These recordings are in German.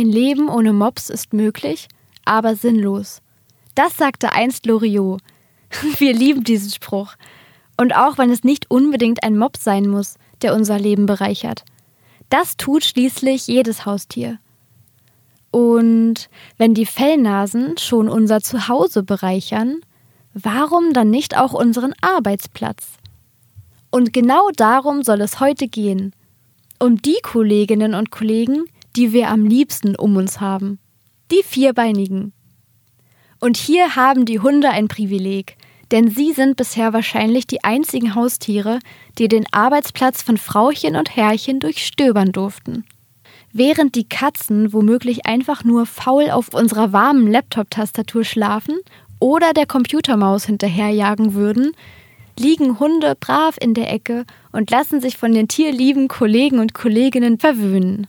Ein Leben ohne Mops ist möglich, aber sinnlos. Das sagte einst Loriot. Wir lieben diesen Spruch. Und auch wenn es nicht unbedingt ein Mops sein muss, der unser Leben bereichert. Das tut schließlich jedes Haustier. Und wenn die Fellnasen schon unser Zuhause bereichern, warum dann nicht auch unseren Arbeitsplatz? Und genau darum soll es heute gehen. Um die Kolleginnen und Kollegen, die wir am liebsten um uns haben. Die Vierbeinigen. Und hier haben die Hunde ein Privileg, denn sie sind bisher wahrscheinlich die einzigen Haustiere, die den Arbeitsplatz von Frauchen und Herrchen durchstöbern durften. Während die Katzen womöglich einfach nur faul auf unserer warmen Laptop-Tastatur schlafen oder der Computermaus hinterherjagen würden, liegen Hunde brav in der Ecke und lassen sich von den tierlieben Kollegen und Kolleginnen verwöhnen.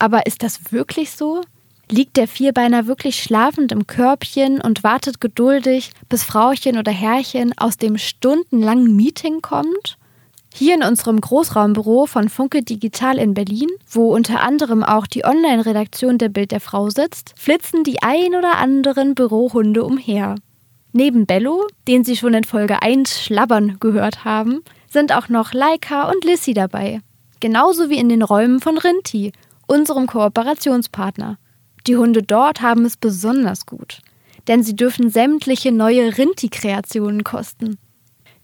Aber ist das wirklich so? Liegt der Vierbeiner wirklich schlafend im Körbchen und wartet geduldig, bis Frauchen oder Herrchen aus dem stundenlangen Meeting kommt? Hier in unserem Großraumbüro von Funke Digital in Berlin, wo unter anderem auch die Online-Redaktion der Bild der Frau sitzt, flitzen die ein oder anderen Bürohunde umher. Neben Bello, den Sie schon in Folge 1 schlabbern gehört haben, sind auch noch Laika und Lissy dabei. Genauso wie in den Räumen von Rinti, unserem Kooperationspartner. Die Hunde dort haben es besonders gut, denn sie dürfen sämtliche neue Rinti-Kreationen kosten.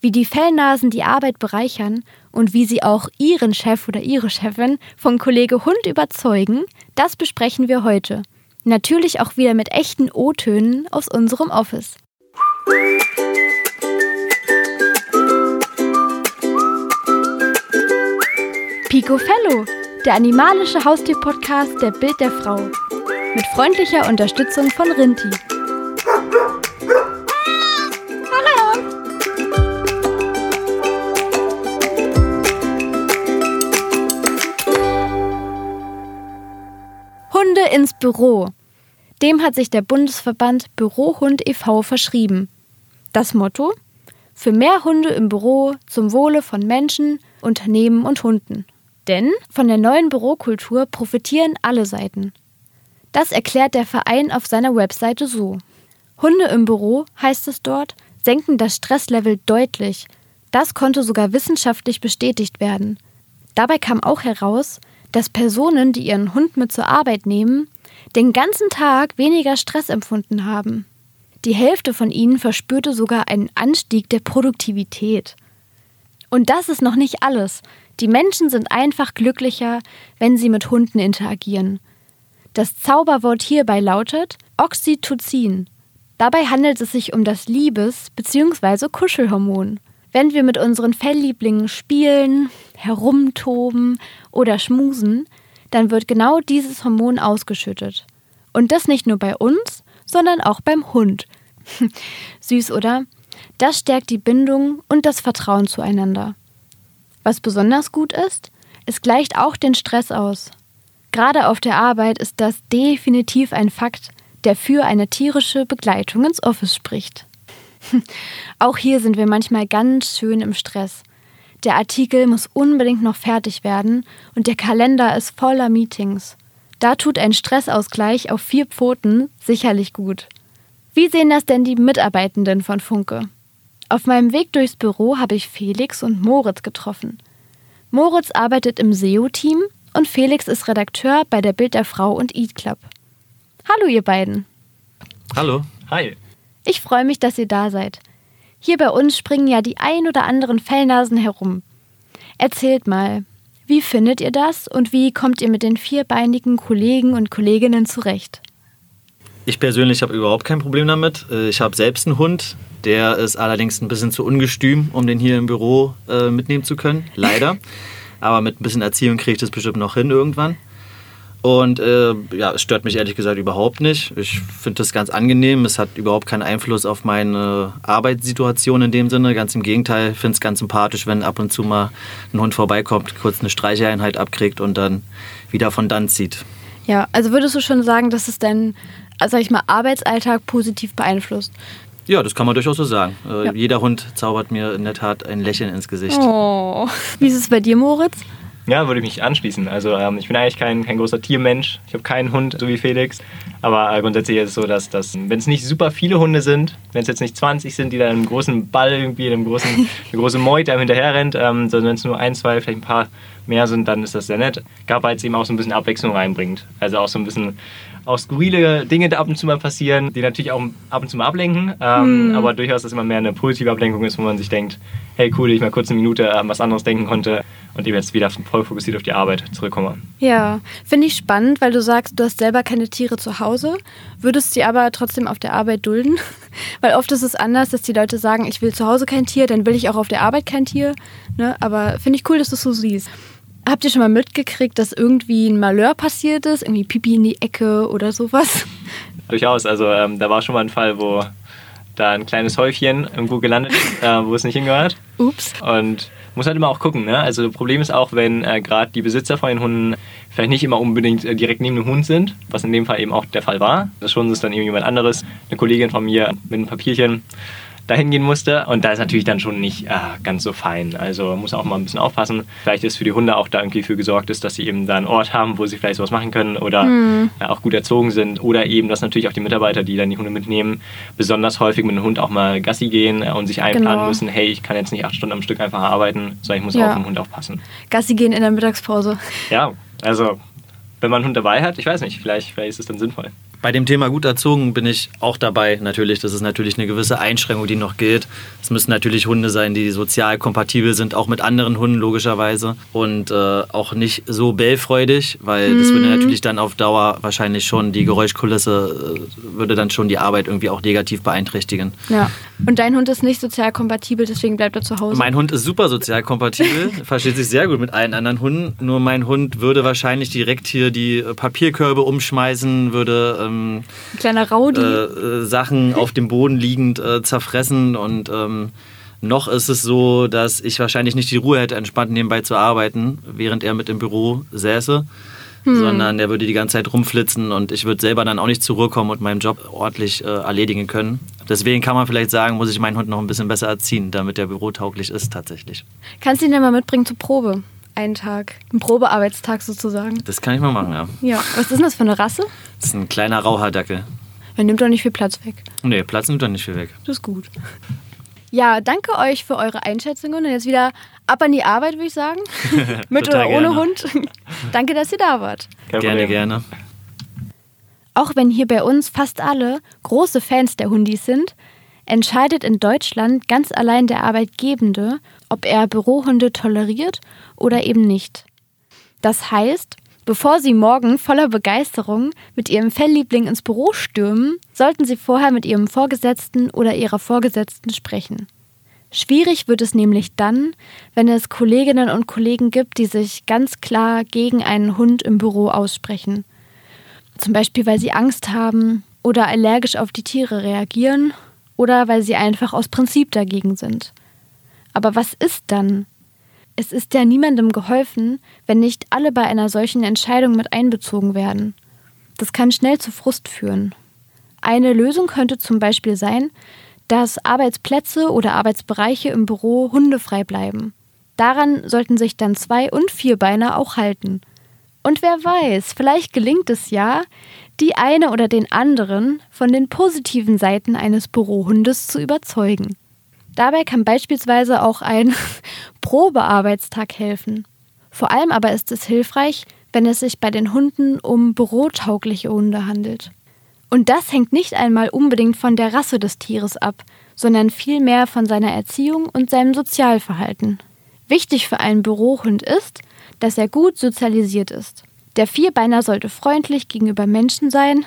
Wie die Fellnasen die Arbeit bereichern und wie sie auch ihren Chef oder ihre Chefin von Kollege Hund überzeugen, das besprechen wir heute. Natürlich auch wieder mit echten O-Tönen aus unserem Office. Pico Fellow, der animalische Haustier-Podcast der Bild der Frau. Mit freundlicher Unterstützung von Rinti. Hunde ins Büro. Dem hat sich der Bundesverband Bürohund e.V. verschrieben. Das Motto? Für mehr Hunde im Büro zum Wohle von Menschen, Unternehmen und Hunden. Denn von der neuen Bürokultur profitieren alle Seiten. Das erklärt der Verein auf seiner Webseite so. Hunde im Büro, heißt es dort, senken das Stresslevel deutlich. Das konnte sogar wissenschaftlich bestätigt werden. Dabei kam auch heraus, dass Personen, die ihren Hund mit zur Arbeit nehmen, den ganzen Tag weniger Stress empfunden haben. Die Hälfte von ihnen verspürte sogar einen Anstieg der Produktivität. Und das ist noch nicht alles. Die Menschen sind einfach glücklicher, wenn sie mit Hunden interagieren. Das Zauberwort hierbei lautet Oxytocin. Dabei handelt es sich um das Liebes- bzw. Kuschelhormon. Wenn wir mit unseren Felllieblingen spielen, herumtoben oder schmusen, dann wird genau dieses Hormon ausgeschüttet. Und das nicht nur bei uns, sondern auch beim Hund. Süß, oder? Das stärkt die Bindung und das Vertrauen zueinander. Was besonders gut ist, es gleicht auch den Stress aus. Gerade auf der Arbeit ist das definitiv ein Fakt, der für eine tierische Begleitung ins Office spricht. Auch hier sind wir manchmal ganz schön im Stress. Der Artikel muss unbedingt noch fertig werden und der Kalender ist voller Meetings. Da tut ein Stressausgleich auf vier Pfoten sicherlich gut. Wie sehen das denn die Mitarbeitenden von Funke? Auf meinem Weg durchs Büro habe ich Felix und Moritz getroffen. Moritz arbeitet im SEO-Team und Felix ist Redakteur bei der Bild der Frau und Eat Club. Hallo ihr beiden. Hallo. Hi. Ich freue mich, dass ihr da seid. Hier bei uns springen ja die ein oder anderen Fellnasen herum. Erzählt mal, wie findet ihr das und wie kommt ihr mit den vierbeinigen Kollegen und Kolleginnen zurecht? Ich persönlich habe überhaupt kein Problem damit. Äh, ich habe selbst einen Hund, der ist allerdings ein bisschen zu ungestüm, um den hier im Büro äh, mitnehmen zu können. Leider. Aber mit ein bisschen Erziehung kriege ich das bestimmt noch hin irgendwann. Und äh, ja, es stört mich ehrlich gesagt überhaupt nicht. Ich finde das ganz angenehm. Es hat überhaupt keinen Einfluss auf meine Arbeitssituation in dem Sinne. Ganz im Gegenteil, ich finde es ganz sympathisch, wenn ab und zu mal ein Hund vorbeikommt, kurz eine Streicheinheit abkriegt und dann wieder von dann zieht. Ja, also würdest du schon sagen, dass es deinen, sag ich mal, Arbeitsalltag positiv beeinflusst? Ja, das kann man durchaus so sagen. Äh, ja. Jeder Hund zaubert mir in der Tat ein Lächeln ins Gesicht. Oh. Wie ist es bei dir, Moritz? Ja, würde ich mich anschließen. Also ähm, ich bin eigentlich kein, kein großer Tiermensch. Ich habe keinen Hund, so wie Felix. Aber äh, grundsätzlich ist es so, dass, dass wenn es nicht super viele Hunde sind, wenn es jetzt nicht 20 sind, die da einen großen Ball irgendwie, einem großen, eine große Meute einem hinterher rennt, ähm, sondern wenn es nur ein, zwei, vielleicht ein paar mehr sind, dann ist das sehr nett. Gab halt eben auch so ein bisschen Abwechslung reinbringt. Also auch so ein bisschen auch skurrile Dinge ab und zu mal passieren, die natürlich auch ab und zu mal ablenken, ähm, mhm. aber durchaus, dass immer mehr eine positive Ablenkung ist, wo man sich denkt, hey cool, ich mal kurz eine Minute an was anderes denken konnte und eben jetzt wieder voll fokussiert auf die Arbeit zurückkomme. Ja, finde ich spannend, weil du sagst, du hast selber keine Tiere zu Hause, würdest sie aber trotzdem auf der Arbeit dulden, weil oft ist es anders, dass die Leute sagen, ich will zu Hause kein Tier, dann will ich auch auf der Arbeit kein Tier, ne? aber finde ich cool, dass du es so siehst. Habt ihr schon mal mitgekriegt, dass irgendwie ein Malheur passiert ist? Irgendwie Pipi in die Ecke oder sowas? Durchaus. Also ähm, da war schon mal ein Fall, wo da ein kleines Häufchen irgendwo gelandet ist, äh, wo es nicht hingehört. Ups. Und muss halt immer auch gucken. Ne? Also das Problem ist auch, wenn äh, gerade die Besitzer von den Hunden vielleicht nicht immer unbedingt äh, direkt neben dem Hund sind, was in dem Fall eben auch der Fall war. Das schon ist dann irgendjemand anderes, eine Kollegin von mir mit einem Papierchen dahin gehen musste. Und da ist natürlich dann schon nicht äh, ganz so fein. Also muss auch mal ein bisschen aufpassen. Vielleicht ist für die Hunde auch da irgendwie für gesorgt ist, dass sie eben da einen Ort haben, wo sie vielleicht sowas machen können oder mhm. äh, auch gut erzogen sind. Oder eben, dass natürlich auch die Mitarbeiter, die dann die Hunde mitnehmen, besonders häufig mit dem Hund auch mal Gassi gehen äh, und sich einplanen genau. müssen, hey, ich kann jetzt nicht acht Stunden am Stück einfach arbeiten, sondern ich muss ja. auch auf den Hund aufpassen. Gassi gehen in der Mittagspause. Ja, also wenn man einen Hund dabei hat, ich weiß nicht, vielleicht, vielleicht ist es dann sinnvoll. Bei dem Thema gut erzogen bin ich auch dabei. Natürlich, das ist natürlich eine gewisse Einschränkung, die noch gilt. Es müssen natürlich Hunde sein, die sozial kompatibel sind, auch mit anderen Hunden logischerweise. Und äh, auch nicht so bellfreudig, weil mhm. das würde mhm. natürlich dann auf Dauer wahrscheinlich schon die Geräuschkulisse, äh, würde dann schon die Arbeit irgendwie auch negativ beeinträchtigen. Ja. Und dein Hund ist nicht sozial kompatibel, deswegen bleibt er zu Hause? Mein Hund ist super sozial kompatibel, versteht sich sehr gut mit allen anderen Hunden. Nur mein Hund würde wahrscheinlich direkt hier die Papierkörbe umschmeißen, würde ähm, kleiner Raudi äh, äh, Sachen auf dem Boden liegend äh, zerfressen und ähm, noch ist es so, dass ich wahrscheinlich nicht die Ruhe hätte, entspannt nebenbei zu arbeiten, während er mit im Büro säße. Hm. sondern der würde die ganze Zeit rumflitzen und ich würde selber dann auch nicht zur Ruhe kommen und meinen Job ordentlich äh, erledigen können. Deswegen kann man vielleicht sagen, muss ich meinen Hund noch ein bisschen besser erziehen, damit der bürotauglich ist tatsächlich. Kannst du ihn denn mal mitbringen zur Probe? Einen Tag, einen Probearbeitstag sozusagen. Das kann ich mal machen, ja. Ja, was ist denn das für eine Rasse? Das ist ein kleiner Rauhaardackel. Er nimmt doch nicht viel Platz weg. Nee, Platz nimmt doch nicht viel weg. Das ist gut. Ja, danke euch für eure Einschätzungen. Und jetzt wieder ab an die Arbeit, würde ich sagen. Mit oder ohne gerne. Hund. danke, dass ihr da wart. Kein gerne, Problem. gerne. Auch wenn hier bei uns fast alle große Fans der Hundis sind, entscheidet in Deutschland ganz allein der Arbeitgebende, ob er Bürohunde toleriert oder eben nicht. Das heißt, bevor Sie morgen voller Begeisterung mit Ihrem Fellliebling ins Büro stürmen, sollten Sie vorher mit Ihrem Vorgesetzten oder Ihrer Vorgesetzten sprechen. Schwierig wird es nämlich dann, wenn es Kolleginnen und Kollegen gibt, die sich ganz klar gegen einen Hund im Büro aussprechen. Zum Beispiel, weil sie Angst haben oder allergisch auf die Tiere reagieren oder weil sie einfach aus Prinzip dagegen sind. Aber was ist dann? Es ist ja niemandem geholfen, wenn nicht alle bei einer solchen Entscheidung mit einbezogen werden. Das kann schnell zu Frust führen. Eine Lösung könnte zum Beispiel sein, dass Arbeitsplätze oder Arbeitsbereiche im Büro hundefrei bleiben. Daran sollten sich dann Zwei- und Vierbeiner auch halten. Und wer weiß, vielleicht gelingt es ja, die eine oder den anderen von den positiven Seiten eines Bürohundes zu überzeugen. Dabei kann beispielsweise auch ein Probearbeitstag helfen. Vor allem aber ist es hilfreich, wenn es sich bei den Hunden um bürotaugliche Hunde handelt. Und das hängt nicht einmal unbedingt von der Rasse des Tieres ab, sondern vielmehr von seiner Erziehung und seinem Sozialverhalten. Wichtig für einen Bürohund ist, dass er gut sozialisiert ist. Der Vierbeiner sollte freundlich gegenüber Menschen sein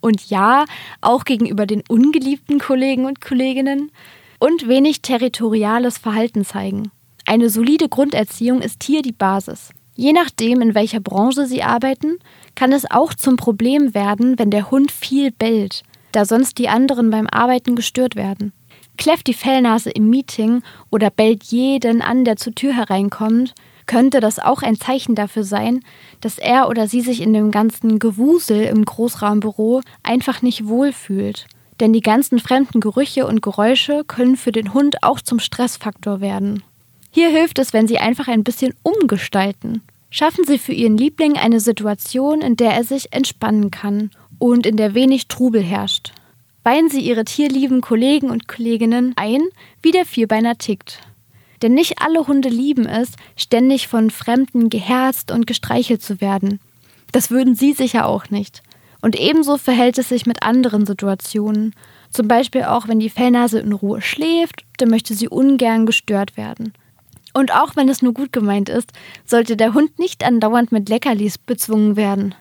und ja, auch gegenüber den ungeliebten Kollegen und Kolleginnen und wenig territoriales Verhalten zeigen. Eine solide Grunderziehung ist hier die Basis. Je nachdem, in welcher Branche Sie arbeiten, kann es auch zum Problem werden, wenn der Hund viel bellt, da sonst die anderen beim Arbeiten gestört werden. Kläfft die Fellnase im Meeting oder bellt jeden an, der zur Tür hereinkommt, könnte das auch ein Zeichen dafür sein, dass er oder sie sich in dem ganzen Gewusel im Großraumbüro einfach nicht wohlfühlt denn die ganzen fremden Gerüche und Geräusche können für den Hund auch zum Stressfaktor werden. Hier hilft es, wenn Sie einfach ein bisschen umgestalten. Schaffen Sie für Ihren Liebling eine Situation, in der er sich entspannen kann und in der wenig Trubel herrscht. Weihen Sie Ihre tierlieben Kollegen und Kolleginnen ein, wie der Vierbeiner tickt. Denn nicht alle Hunde lieben es, ständig von Fremden geherzt und gestreichelt zu werden. Das würden Sie sicher auch nicht. Und ebenso verhält es sich mit anderen Situationen. Zum Beispiel auch, wenn die Fellnase in Ruhe schläft, dann möchte sie ungern gestört werden. Und auch wenn es nur gut gemeint ist, sollte der Hund nicht andauernd mit Leckerlis bezwungen werden.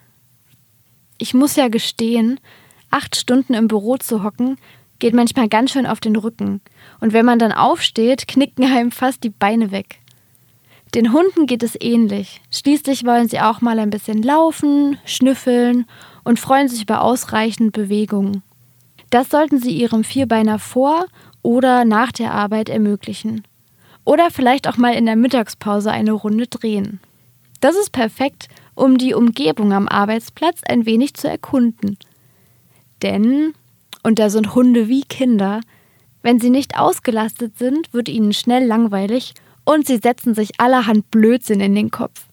Ich muss ja gestehen, acht Stunden im Büro zu hocken, geht manchmal ganz schön auf den Rücken. Und wenn man dann aufsteht, knicken einem fast die Beine weg. Den Hunden geht es ähnlich. Schließlich wollen sie auch mal ein bisschen laufen, schnüffeln und freuen sich über ausreichend Bewegung. Das sollten Sie Ihrem Vierbeiner vor oder nach der Arbeit ermöglichen. Oder vielleicht auch mal in der Mittagspause eine Runde drehen. Das ist perfekt, um die Umgebung am Arbeitsplatz ein wenig zu erkunden. Denn, und da sind Hunde wie Kinder, wenn sie nicht ausgelastet sind, wird ihnen schnell langweilig und sie setzen sich allerhand Blödsinn in den Kopf.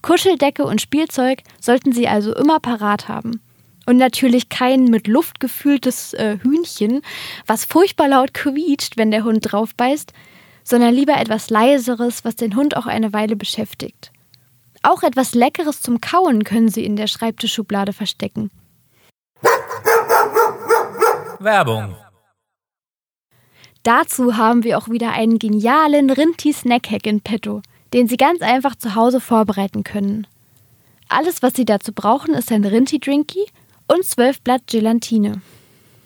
Kuscheldecke und Spielzeug sollten Sie also immer parat haben. Und natürlich kein mit Luft gefühltes äh, Hühnchen, was furchtbar laut quietscht, wenn der Hund drauf beißt, sondern lieber etwas leiseres, was den Hund auch eine Weile beschäftigt. Auch etwas Leckeres zum Kauen können Sie in der Schreibtischschublade verstecken. Werbung. Dazu haben wir auch wieder einen genialen Rinti-Snack-Hack in petto den Sie ganz einfach zu Hause vorbereiten können. Alles, was Sie dazu brauchen, ist ein Rinti-Drinky und 12 Blatt Gelatine.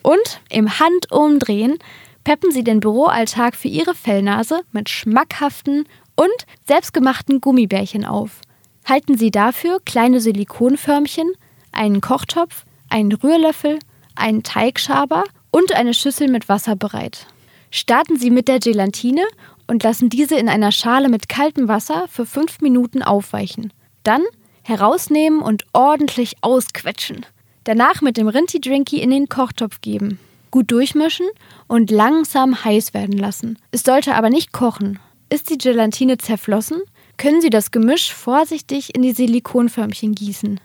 Und im Handumdrehen peppen Sie den Büroalltag für Ihre Fellnase mit schmackhaften und selbstgemachten Gummibärchen auf. Halten Sie dafür kleine Silikonförmchen, einen Kochtopf, einen Rührlöffel, einen Teigschaber und eine Schüssel mit Wasser bereit. Starten Sie mit der Gelatine und lassen diese in einer Schale mit kaltem Wasser für fünf Minuten aufweichen. Dann herausnehmen und ordentlich ausquetschen. Danach mit dem Rinti-Drinky in den Kochtopf geben. Gut durchmischen und langsam heiß werden lassen. Es sollte aber nicht kochen. Ist die Gelatine zerflossen, können Sie das Gemisch vorsichtig in die Silikonförmchen gießen.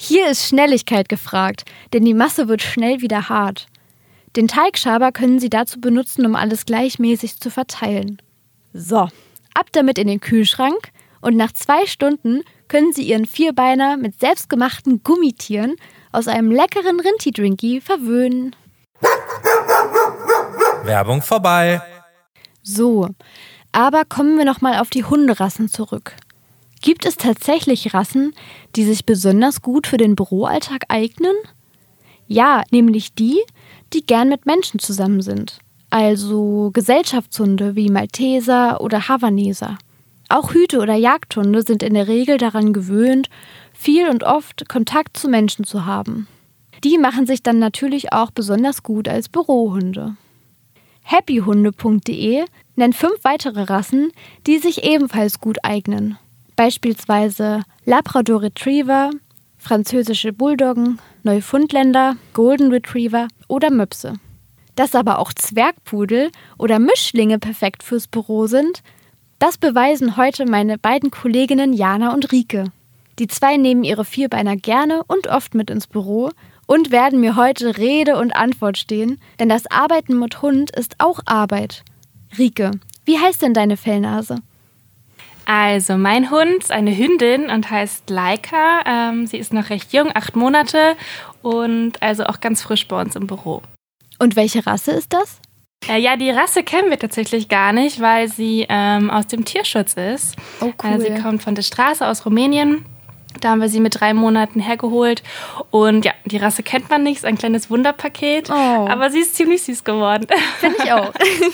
Hier ist Schnelligkeit gefragt, denn die Masse wird schnell wieder hart. Den Teigschaber können Sie dazu benutzen, um alles gleichmäßig zu verteilen. So, ab damit in den Kühlschrank und nach zwei Stunden können Sie Ihren Vierbeiner mit selbstgemachten Gummitieren aus einem leckeren Rinti-Drinky verwöhnen. Werbung vorbei. So, aber kommen wir nochmal auf die Hunderassen zurück. Gibt es tatsächlich Rassen, die sich besonders gut für den Büroalltag eignen? Ja, nämlich die, die gern mit Menschen zusammen sind also Gesellschaftshunde wie Malteser oder Havaneser. Auch Hüte oder Jagdhunde sind in der Regel daran gewöhnt, viel und oft Kontakt zu Menschen zu haben. Die machen sich dann natürlich auch besonders gut als Bürohunde. Happyhunde.de nennt fünf weitere Rassen, die sich ebenfalls gut eignen. Beispielsweise Labrador Retriever, französische Bulldoggen, Neufundländer, Golden Retriever oder Möpse. Dass aber auch Zwergpudel oder Mischlinge perfekt fürs Büro sind, das beweisen heute meine beiden Kolleginnen Jana und Rike. Die zwei nehmen ihre Vierbeiner gerne und oft mit ins Büro und werden mir heute Rede und Antwort stehen, denn das Arbeiten mit Hund ist auch Arbeit. Rike, wie heißt denn deine Fellnase? Also, mein Hund ist eine Hündin und heißt Laika. Ähm, sie ist noch recht jung, acht Monate und also auch ganz frisch bei uns im Büro. Und welche Rasse ist das? Äh, ja, die Rasse kennen wir tatsächlich gar nicht, weil sie ähm, aus dem Tierschutz ist. Oh, cool. Äh, sie kommt von der Straße aus Rumänien. Da haben wir sie mit drei Monaten hergeholt. Und ja, die Rasse kennt man nicht, ist ein kleines Wunderpaket. Oh. Aber sie ist ziemlich süß geworden. Finde ich auch.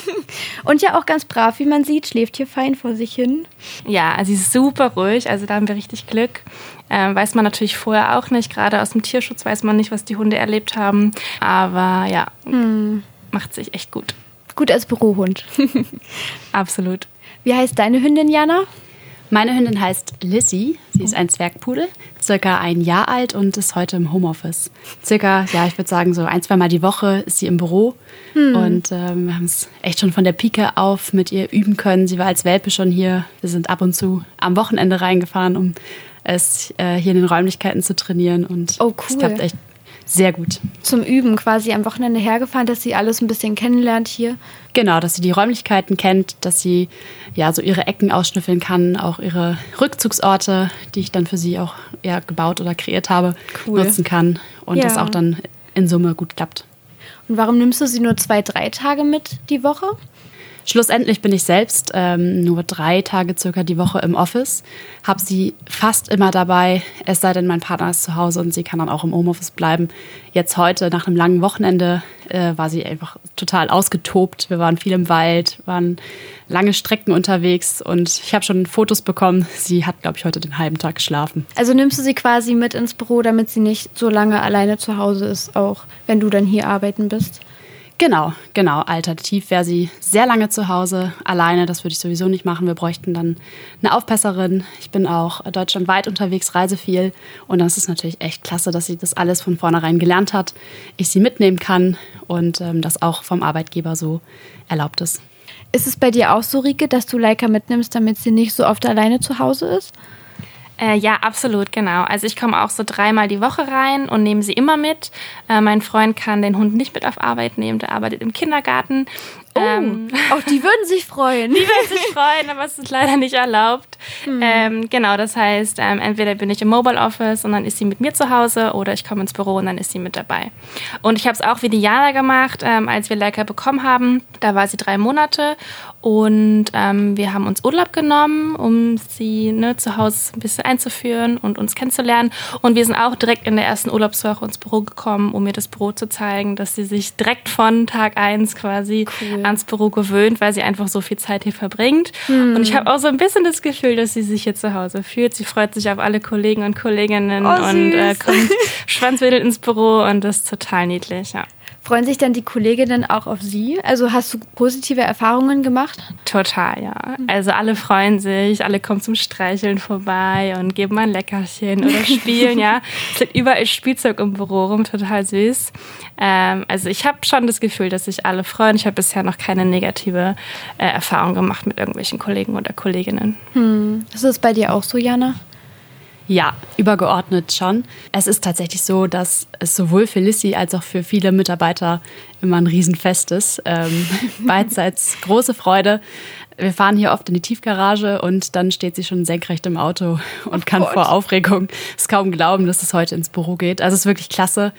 Und ja auch ganz brav, wie man sieht, schläft hier fein vor sich hin. Ja, also sie ist super ruhig. Also da haben wir richtig Glück. Ähm, weiß man natürlich vorher auch nicht. Gerade aus dem Tierschutz weiß man nicht, was die Hunde erlebt haben. Aber ja, hm. macht sich echt gut. Gut als Bürohund. Absolut. Wie heißt deine Hündin, Jana? Meine Hündin heißt Lissy. Sie ist ein Zwergpudel, circa ein Jahr alt und ist heute im Homeoffice. Circa, ja, ich würde sagen, so ein, zwei Mal die Woche ist sie im Büro. Und ähm, wir haben es echt schon von der Pike auf mit ihr üben können. Sie war als Welpe schon hier. Wir sind ab und zu am Wochenende reingefahren, um es äh, hier in den Räumlichkeiten zu trainieren. Und Oh, es cool. klappt echt sehr gut. Zum Üben quasi am Wochenende hergefahren, dass sie alles ein bisschen kennenlernt hier. Genau, dass sie die Räumlichkeiten kennt, dass sie ja so ihre Ecken ausschnüffeln kann, auch ihre Rückzugsorte, die ich dann für sie auch eher gebaut oder kreiert habe, Cool. nutzen kann und Ja. das auch dann in Summe gut klappt. Und warum nimmst du sie nur zwei, drei Tage mit die Woche? Schlussendlich bin ich selbst ähm, nur drei Tage circa die Woche im Office, habe sie fast immer dabei, es sei denn, mein Partner ist zu Hause und sie kann dann auch im Homeoffice bleiben. Jetzt heute, nach einem langen Wochenende, äh, war sie einfach total ausgetobt. Wir waren viel im Wald, waren lange Strecken unterwegs und ich habe schon Fotos bekommen. Sie hat, glaube ich, heute den halben Tag geschlafen. Also nimmst du sie quasi mit ins Büro, damit sie nicht so lange alleine zu Hause ist, auch wenn du dann hier arbeiten bist. Genau, genau. Alternativ wäre sie sehr lange zu Hause, alleine. Das würde ich sowieso nicht machen. Wir bräuchten dann eine Aufpasserin. Ich bin auch deutschlandweit unterwegs, reise viel. Und das ist natürlich echt klasse, dass sie das alles von vornherein gelernt hat, ich sie mitnehmen kann und ähm, das auch vom Arbeitgeber so erlaubt ist. Ist es bei dir auch so, Rike, dass du Leica mitnimmst, damit sie nicht so oft alleine zu Hause ist? Äh, ja, absolut, genau. Also ich komme auch so dreimal die Woche rein und nehme sie immer mit. Äh, mein Freund kann den Hund nicht mit auf Arbeit nehmen, der arbeitet im Kindergarten. Ähm, Auch die würden sich freuen. die würden sich freuen, aber es ist leider nicht erlaubt. Ähm, genau, das heißt, ähm, entweder bin ich im Mobile Office und dann ist sie mit mir zu Hause oder ich komme ins Büro und dann ist sie mit dabei. Und ich habe es auch wie Diana gemacht, ähm, als wir Leica bekommen haben. Da war sie drei Monate und ähm, wir haben uns Urlaub genommen, um sie ne, zu Hause ein bisschen einzuführen und uns kennenzulernen. Und wir sind auch direkt in der ersten Urlaubswoche ins Büro gekommen, um mir das Büro zu zeigen, dass sie sich direkt von Tag eins quasi Cool. ans Büro gewöhnt, weil sie einfach so viel Zeit hier verbringt. Und ich habe auch so ein bisschen das Gefühl, dass sie sich hier zu Hause fühlt. Sie freut sich auf alle Kollegen und Kolleginnen Oh, und äh, kommt schwanzwedelt ins Büro und das ist total niedlich, ja. Freuen sich dann die Kolleginnen auch auf sie? Also hast du positive Erfahrungen gemacht? Total, ja. Also alle freuen sich, alle kommen zum Streicheln vorbei und geben mal ein Leckerchen oder spielen, ja. Es liegt überall Spielzeug im Büro rum, total süß. Ähm, also ich habe schon das Gefühl, dass sich alle freuen. Ich habe bisher noch keine negative äh, Erfahrung gemacht mit irgendwelchen Kollegen oder Kolleginnen. Ist es bei dir auch so, Jana? Ja, übergeordnet schon. Es ist tatsächlich so, dass es sowohl für Lissy als auch für viele Mitarbeiter immer ein Riesenfest ist. Ähm, beidseits große Freude. Wir fahren hier oft in die Tiefgarage und dann steht sie schon senkrecht im Auto und kann vor Aufregung es kaum glauben, dass es heute ins Büro geht. Also es ist wirklich klasse.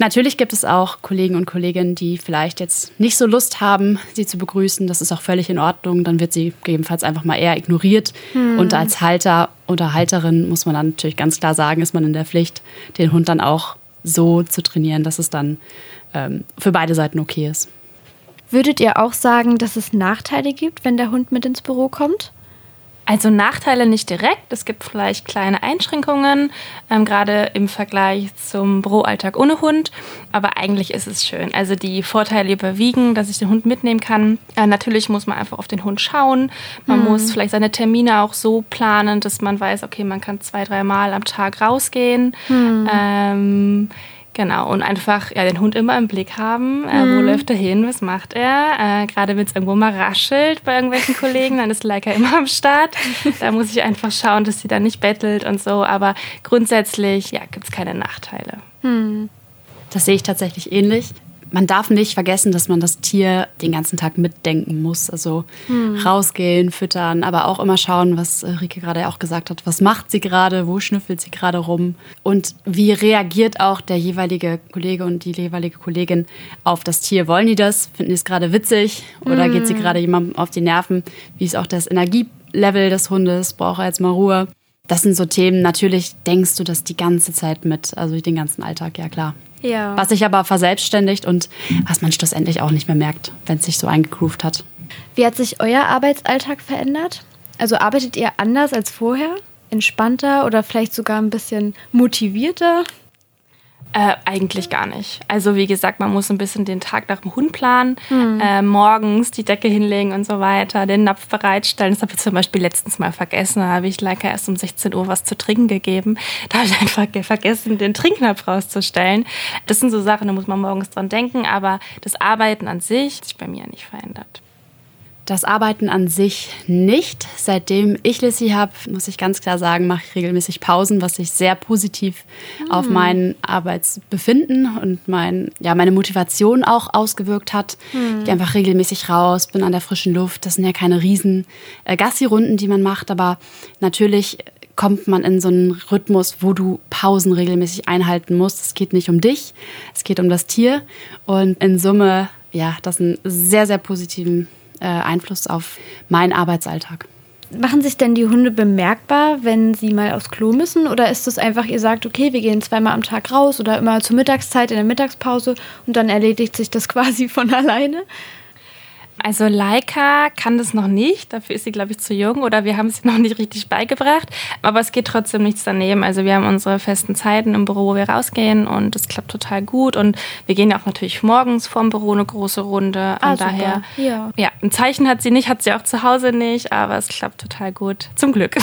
Natürlich gibt es auch Kollegen und Kolleginnen, die vielleicht jetzt nicht so Lust haben, sie zu begrüßen. Das ist auch völlig in Ordnung. Dann wird sie gegebenenfalls einfach mal eher ignoriert. Und als Halter oder Halterin muss man dann natürlich ganz klar sagen, ist man in der Pflicht, den Hund dann auch so zu trainieren, dass es dann ähm, für beide Seiten okay ist. Würdet ihr auch sagen, dass es Nachteile gibt, wenn der Hund mit ins Büro kommt? Also Nachteile nicht direkt. Es gibt vielleicht kleine Einschränkungen, ähm, gerade im Vergleich zum Büroalltag ohne Hund. Aber eigentlich ist es schön. Also die Vorteile überwiegen, dass ich den Hund mitnehmen kann. Äh, natürlich muss man einfach auf den Hund schauen. Man muss vielleicht seine Termine auch so planen, dass man weiß, okay, man kann zwei, dreimal am Tag rausgehen. Ähm, Genau, und einfach ja, den Hund immer im Blick haben. Äh, wo läuft er hin? Was macht er? Äh, Gerade wenn es irgendwo mal raschelt bei irgendwelchen Kollegen, dann ist Leica immer am Start. Da muss ich einfach schauen, dass sie dann nicht bettelt und so. Aber grundsätzlich ja, gibt es keine Nachteile. Das sehe ich tatsächlich ähnlich. Man darf nicht vergessen, dass man das Tier den ganzen Tag mitdenken muss. Also rausgehen, füttern, aber auch immer schauen, was äh, Rike gerade auch gesagt hat. Was macht sie gerade? Wo schnüffelt sie gerade rum? Und wie reagiert auch der jeweilige Kollege und die jeweilige Kollegin auf das Tier? Wollen die das? Finden die es gerade witzig? Oder geht sie gerade jemandem auf die Nerven? Wie ist auch das Energielevel des Hundes? Braucht er jetzt mal Ruhe? Das sind so Themen, natürlich denkst du das die ganze Zeit mit, also den ganzen Alltag, ja klar. Ja. Was sich aber verselbstständigt und was man schlussendlich auch nicht mehr merkt, wenn es sich so eingegroovt hat. Wie hat sich euer Arbeitsalltag verändert? Also arbeitet ihr anders als vorher? Entspannter oder vielleicht sogar ein bisschen motivierter? Äh, eigentlich gar nicht. Also wie gesagt, man muss ein bisschen den Tag nach dem Hund planen, äh, morgens die Decke hinlegen und so weiter, den Napf bereitstellen. Das habe ich zum Beispiel letztens mal vergessen. Da habe ich Leica erst um 16 Uhr was zu trinken gegeben. Da habe ich einfach ge- vergessen, den Trinknapf rauszustellen. Das sind so Sachen, da muss man morgens dran denken. Aber das Arbeiten an sich hat sich bei mir nicht verändert. Das Arbeiten an sich nicht. Seitdem ich Lissy habe, muss ich ganz klar sagen, mache ich regelmäßig Pausen, was sich sehr positiv auf mein Arbeitsbefinden und mein, ja, meine Motivation auch ausgewirkt hat. Ich gehe einfach regelmäßig raus, bin an der frischen Luft. Das sind ja keine riesen äh, Gassi-Runden, die man macht, aber natürlich kommt man in so einen Rhythmus, wo du Pausen regelmäßig einhalten musst. Es geht nicht um dich, es geht um das Tier. Und in Summe, ja, das einen sehr, sehr positiven äh, Einfluss auf meinen Arbeitsalltag. Machen sich denn die Hunde bemerkbar, wenn sie mal aufs Klo müssen? Oder ist es einfach, ihr sagt, okay, wir gehen zweimal am Tag raus oder immer zur Mittagszeit in der Mittagspause und dann erledigt sich das quasi von alleine? Also Leica kann das noch nicht, dafür ist sie, glaube ich, zu jung oder wir haben ihr noch nicht richtig beigebracht. Aber es geht trotzdem nichts daneben. Also wir haben unsere festen Zeiten im Büro, wo wir rausgehen und es klappt total gut. Und wir gehen ja auch natürlich morgens vorm Büro eine große Runde. Ah, Und daher. Ja. ja, ein Zeichen hat sie nicht, hat sie auch zu Hause nicht, aber es klappt total gut. Zum Glück.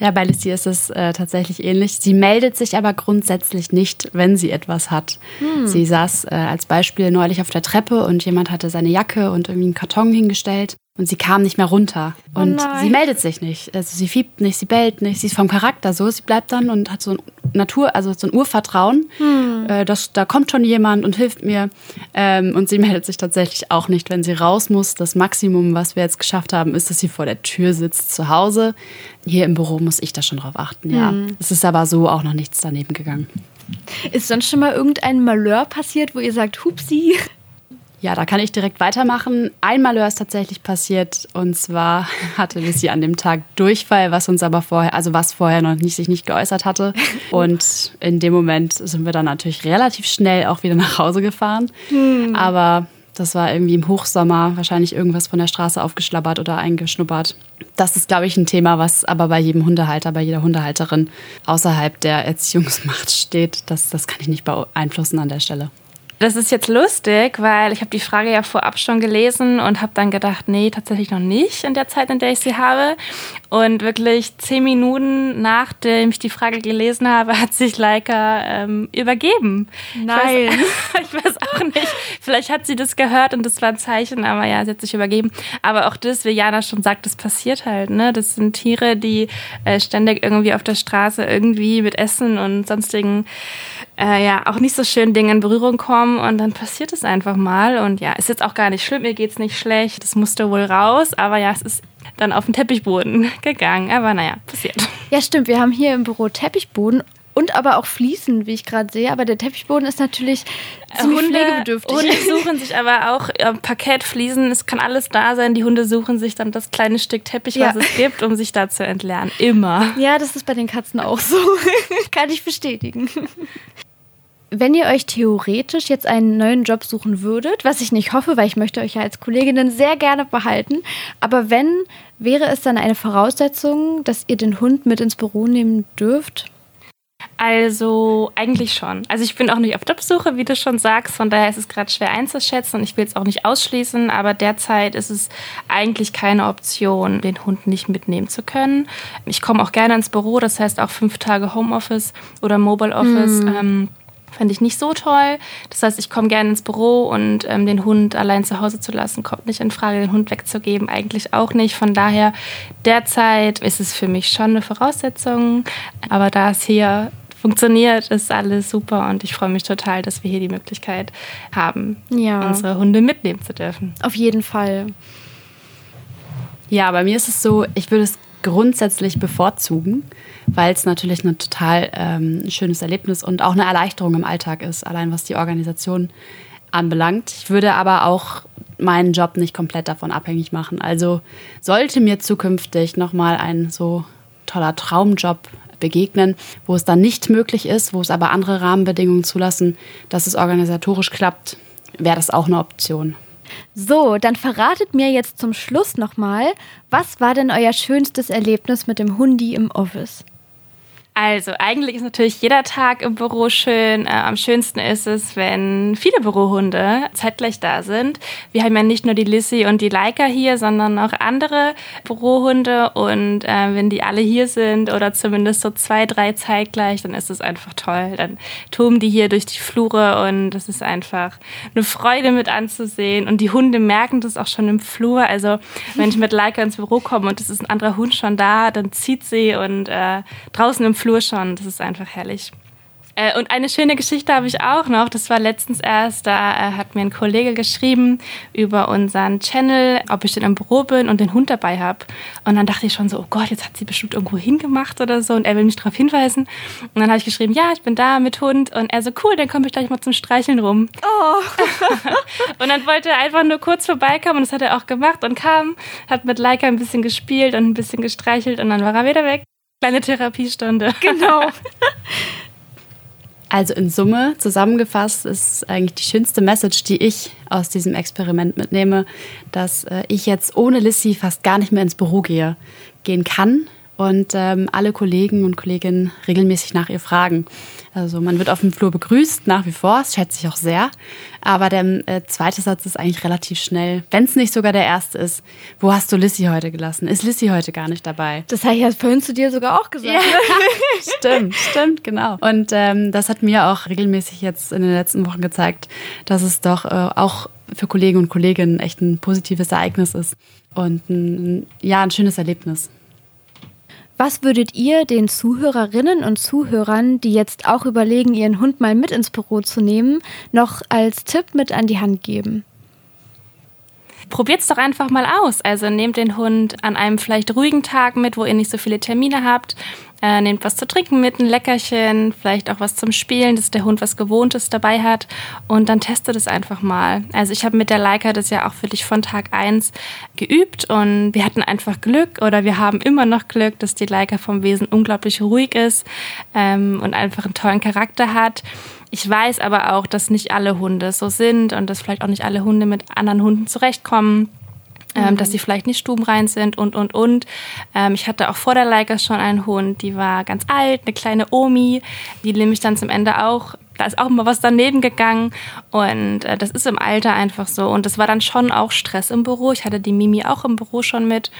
Ja, bei Lissy ist es äh, tatsächlich ähnlich. Sie meldet sich aber grundsätzlich nicht, wenn sie etwas hat. Sie saß äh, als Beispiel neulich auf der Treppe und jemand hatte seine Jacke und irgendwie einen Karton hingestellt und sie kam nicht mehr runter. Und nein. sie meldet sich nicht. Also sie fiebt nicht, sie bellt nicht. Sie ist vom Charakter so. Sie bleibt dann und hat so ein Natur, also so ein Urvertrauen. Äh, dass, da kommt schon jemand und hilft mir. Ähm, und sie meldet sich tatsächlich auch nicht, wenn sie raus muss. Das Maximum, was wir jetzt geschafft haben, ist, dass sie vor der Tür sitzt zu Hause. Hier im Büro muss ich da schon drauf achten, ja. Es ist aber so auch noch nichts daneben gegangen. Ist sonst schon mal irgendein Malheur passiert, wo ihr sagt, hupsi? Ja, da kann ich direkt weitermachen. Ein Malheur ist tatsächlich passiert und zwar hatte Lissy an dem Tag Durchfall, was uns aber vorher, also was vorher noch nicht sich nicht geäußert hatte. Und in dem Moment sind wir dann natürlich relativ schnell auch wieder nach Hause gefahren. Aber das war irgendwie im Hochsommer wahrscheinlich irgendwas von der Straße aufgeschlabbert oder eingeschnuppert. Das ist, glaube ich, ein Thema, was aber bei jedem Hundehalter, bei jeder Hundehalterin außerhalb der Erziehungsmacht steht. Das, das kann ich nicht beeinflussen an der Stelle. Das ist jetzt lustig, weil ich habe die Frage ja vorab schon gelesen und habe dann gedacht, nee, tatsächlich noch nicht in der Zeit, in der ich sie habe. Und wirklich zehn Minuten nachdem ich die Frage gelesen habe, hat sich Leica ähm, übergeben. Nein. Ich weiß, ich weiß auch nicht. Vielleicht hat sie das gehört und das war ein Zeichen, aber ja, sie hat sich übergeben. Aber auch das, wie Jana schon sagt, das passiert halt. Ne? Das sind Tiere, die äh, ständig irgendwie auf der Straße irgendwie mit Essen und sonstigen äh, ja auch nicht so schönen Dingen in Berührung kommen und dann passiert es einfach mal. Und ja, ist jetzt auch gar nicht schlimm, mir geht's nicht schlecht, das musste wohl raus, aber ja, es ist dann auf den Teppichboden gegangen. Aber naja, passiert. Ja, stimmt. Wir haben hier im Büro Teppichboden und aber auch Fliesen, wie ich gerade sehe. Aber der Teppichboden ist natürlich ziemlich pflegebedürftig. Hunde suchen sich aber auch äh, Parkettfliesen, es kann alles da sein. Die Hunde suchen sich dann das kleine Stück Teppich, Ja. was es gibt, um sich da zu entlernen. Immer. Ja, das ist bei den Katzen auch so. Kann ich bestätigen. Wenn ihr euch theoretisch jetzt einen neuen Job suchen würdet, was ich nicht hoffe, weil ich möchte euch ja als Kolleginnen sehr gerne behalten, aber wenn, wäre es dann eine Voraussetzung, dass ihr den Hund mit ins Büro nehmen dürft? Also eigentlich schon. Also ich bin auch nicht auf Jobsuche, wie du schon sagst. Von daher ist es gerade schwer einzuschätzen und ich will es auch nicht ausschließen. Aber derzeit ist es eigentlich keine Option, den Hund nicht mitnehmen zu können. Ich komme auch gerne ins Büro, das heißt auch fünf Tage Homeoffice oder Mobile Office. Ähm, Fände ich nicht so toll. Das heißt, ich komme gerne ins Büro und ähm, den Hund allein zu Hause zu lassen, kommt nicht in Frage, den Hund wegzugeben, eigentlich auch nicht. Von daher, derzeit ist es für mich schon eine Voraussetzung. Aber da es hier funktioniert, ist alles super und ich freue mich total, dass wir hier die Möglichkeit haben, Ja. unsere Hunde mitnehmen zu dürfen. Auf jeden Fall. Ja, bei mir ist es so, ich würde es grundsätzlich bevorzugen, weil es natürlich ein total ähm, schönes Erlebnis und auch eine Erleichterung im Alltag ist, allein was die Organisation anbelangt. Ich würde aber auch meinen Job nicht komplett davon abhängig machen. Also sollte mir zukünftig nochmal ein so toller Traumjob begegnen, wo es dann nicht möglich ist, wo es aber andere Rahmenbedingungen zulassen, dass es organisatorisch klappt, wäre das auch eine Option. So, dann verratet mir jetzt zum Schluss nochmal, was war denn euer schönstes Erlebnis mit dem Hundi im Office? Also, eigentlich ist natürlich jeder Tag im Büro schön. Äh, am schönsten ist es, wenn viele Bürohunde zeitgleich da sind. Wir haben ja nicht nur die Lissy und die Leica hier, sondern auch andere Bürohunde. Und äh, wenn die alle hier sind oder zumindest so zwei, drei zeitgleich, dann ist es einfach toll. Dann toben die hier durch die Flure und das ist einfach eine Freude mit anzusehen. Und die Hunde merken das auch schon im Flur. Also, wenn ich mit Leica ins Büro komme und es ist ein anderer Hund schon da, dann zieht sie und äh, draußen im Flur Flur schon. Das ist einfach herrlich. Äh, und eine schöne Geschichte habe ich auch noch. Das war letztens erst, da äh, hat mir ein Kollege geschrieben über unseren Channel, ob ich denn im Büro bin und den Hund dabei habe. Und dann dachte ich schon so, oh Gott, jetzt hat sie bestimmt irgendwo hingemacht oder so und er will mich darauf hinweisen. Und dann habe ich geschrieben, ja, ich bin da mit Hund. Und er so, cool, dann komme ich gleich mal zum Streicheln rum. Oh. und dann wollte er einfach nur kurz vorbeikommen und das hat er auch gemacht und kam, hat mit Leica ein bisschen gespielt und ein bisschen gestreichelt und dann war er wieder weg. Kleine Therapiestunde. Genau. Also in Summe zusammengefasst ist eigentlich die schönste Message, die ich aus diesem Experiment mitnehme, dass äh, ich jetzt ohne Lissy fast gar nicht mehr ins Büro gehe, gehen kann und ähm, alle Kollegen und Kolleginnen regelmäßig nach ihr fragen. Also man wird auf dem Flur begrüßt, nach wie vor, das schätze ich auch sehr. Aber der äh, zweite Satz ist eigentlich relativ schnell, wenn es nicht sogar der erste ist. Wo hast du Lissy heute gelassen? Ist Lissy heute gar nicht dabei? Das habe ich ja vorhin zu dir sogar auch gesagt. Ja. stimmt, stimmt, genau. Und ähm, das hat mir auch regelmäßig jetzt in den letzten Wochen gezeigt, dass es doch äh, auch für Kollegen und Kolleginnen echt ein positives Ereignis ist und ein, ja, ein schönes Erlebnis. Was würdet ihr den Zuhörerinnen und Zuhörern, die jetzt auch überlegen, ihren Hund mal mit ins Büro zu nehmen, noch als Tipp mit an die Hand geben? Probiert es doch einfach mal aus. Also nehmt den Hund an einem vielleicht ruhigen Tag mit, wo ihr nicht so viele Termine habt äh, nehmt was zu trinken mit, ein Leckerchen, vielleicht auch was zum Spielen, dass der Hund was Gewohntes dabei hat und dann testet es einfach mal. Also ich habe mit der Leica das ja auch für dich von Tag 1 geübt und wir hatten einfach Glück oder wir haben immer noch Glück, dass die Leica vom Wesen unglaublich ruhig ist ähm, und einfach einen tollen Charakter hat. Ich weiß aber auch, dass nicht alle Hunde so sind und dass vielleicht auch nicht alle Hunde mit anderen Hunden zurechtkommen ähm, dass sie vielleicht nicht stubenrein sind und, und, und. Ähm, ich hatte auch vor der Leica schon einen Hund, die war ganz alt, eine kleine Omi, die nämlich dann zum Ende auch da ist auch mal was daneben gegangen und äh, das ist im Alter einfach so und das war dann schon auch Stress im Büro. Ich hatte die Mimi auch im Büro schon mit.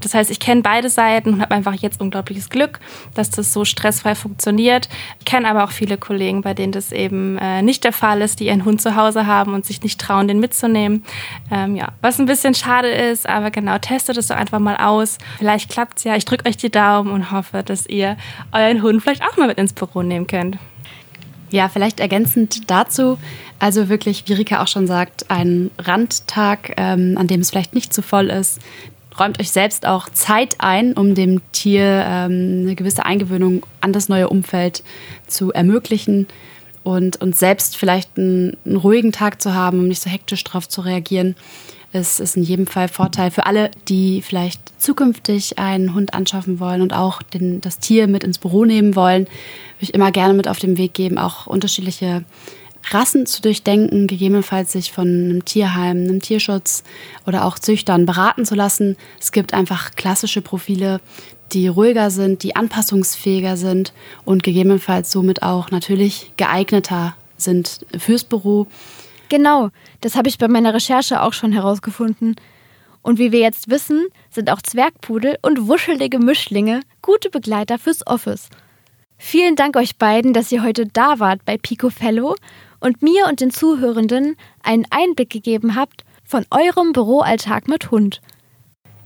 Das heißt, ich kenne beide Seiten und habe einfach jetzt unglaubliches Glück, dass das so stressfrei funktioniert. Ich kenne aber auch viele Kollegen, bei denen das eben äh, nicht der Fall ist, die ihren Hund zu Hause haben und sich nicht trauen, den mitzunehmen. Ähm, ja, was ein bisschen schade ist, aber genau, testet es doch einfach mal aus. Vielleicht klappt es ja. Ich drücke euch die Daumen und hoffe, dass ihr euren Hund vielleicht auch mal mit ins Büro nehmen könnt. Ja, vielleicht ergänzend dazu, also wirklich, wie Rika auch schon sagt, ein Randtag, ähm, an dem es vielleicht nicht zu voll ist. Räumt euch selbst auch Zeit ein, um dem Tier ähm, eine gewisse Eingewöhnung an das neue Umfeld zu ermöglichen und, und selbst vielleicht einen, einen ruhigen Tag zu haben, um nicht so hektisch darauf zu reagieren. Es ist in jedem Fall Vorteil für alle, die vielleicht zukünftig einen Hund anschaffen wollen und auch den, das Tier mit ins Büro nehmen wollen. Würde ich immer gerne mit auf den Weg geben, auch unterschiedliche Rassen zu durchdenken, gegebenenfalls sich von einem Tierheim, einem Tierschutz oder auch Züchtern beraten zu lassen. Es gibt einfach klassische Profile, die ruhiger sind, die anpassungsfähiger sind und gegebenenfalls somit auch natürlich geeigneter sind fürs Büro. Genau, das habe ich bei meiner Recherche auch schon herausgefunden. Und wie wir jetzt wissen, sind auch Zwergpudel und wuschelige Mischlinge gute Begleiter fürs Office. Vielen Dank euch beiden, dass ihr heute da wart bei Pico Fellow und mir und den Zuhörenden einen Einblick gegeben habt von eurem Büroalltag mit Hund.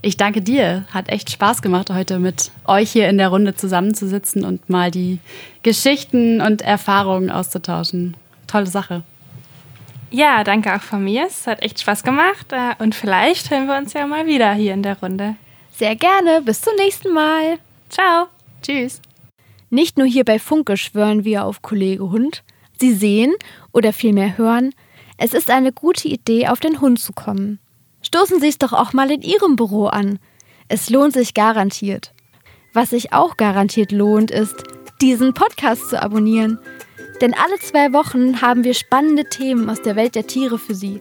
Ich danke dir. Hat echt Spaß gemacht, heute mit euch hier in der Runde zusammenzusitzen und mal die Geschichten und Erfahrungen auszutauschen. Tolle Sache. Ja, danke auch von mir. Es hat echt Spaß gemacht äh, und vielleicht hören wir uns ja mal wieder hier in der Runde. Sehr gerne. Bis zum nächsten Mal. Ciao. Tschüss. Nicht nur hier bei Funke schwören wir auf Kollege Hund. Sie sehen oder vielmehr hören, es ist eine gute Idee, auf den Hund zu kommen. Stoßen Sie es doch auch mal in Ihrem Büro an. Es lohnt sich garantiert. Was sich auch garantiert lohnt, ist, diesen Podcast zu abonnieren. Denn alle zwei Wochen haben wir spannende Themen aus der Welt der Tiere für Sie.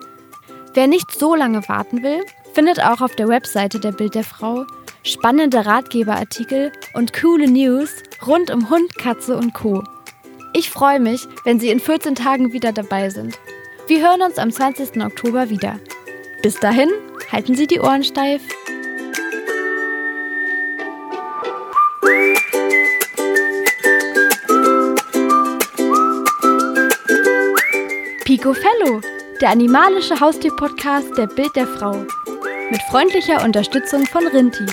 Wer nicht so lange warten will, findet auch auf der Webseite der Bild der Frau spannende Ratgeberartikel und coole News rund um Hund, Katze und Co. Ich freue mich, wenn Sie in 14 Tagen wieder dabei sind. Wir hören uns am 20. Oktober wieder. Bis dahin, halten Sie die Ohren steif. Ecofellow, der animalische Haustier-Podcast der Bild der Frau. Mit freundlicher Unterstützung von Rinti.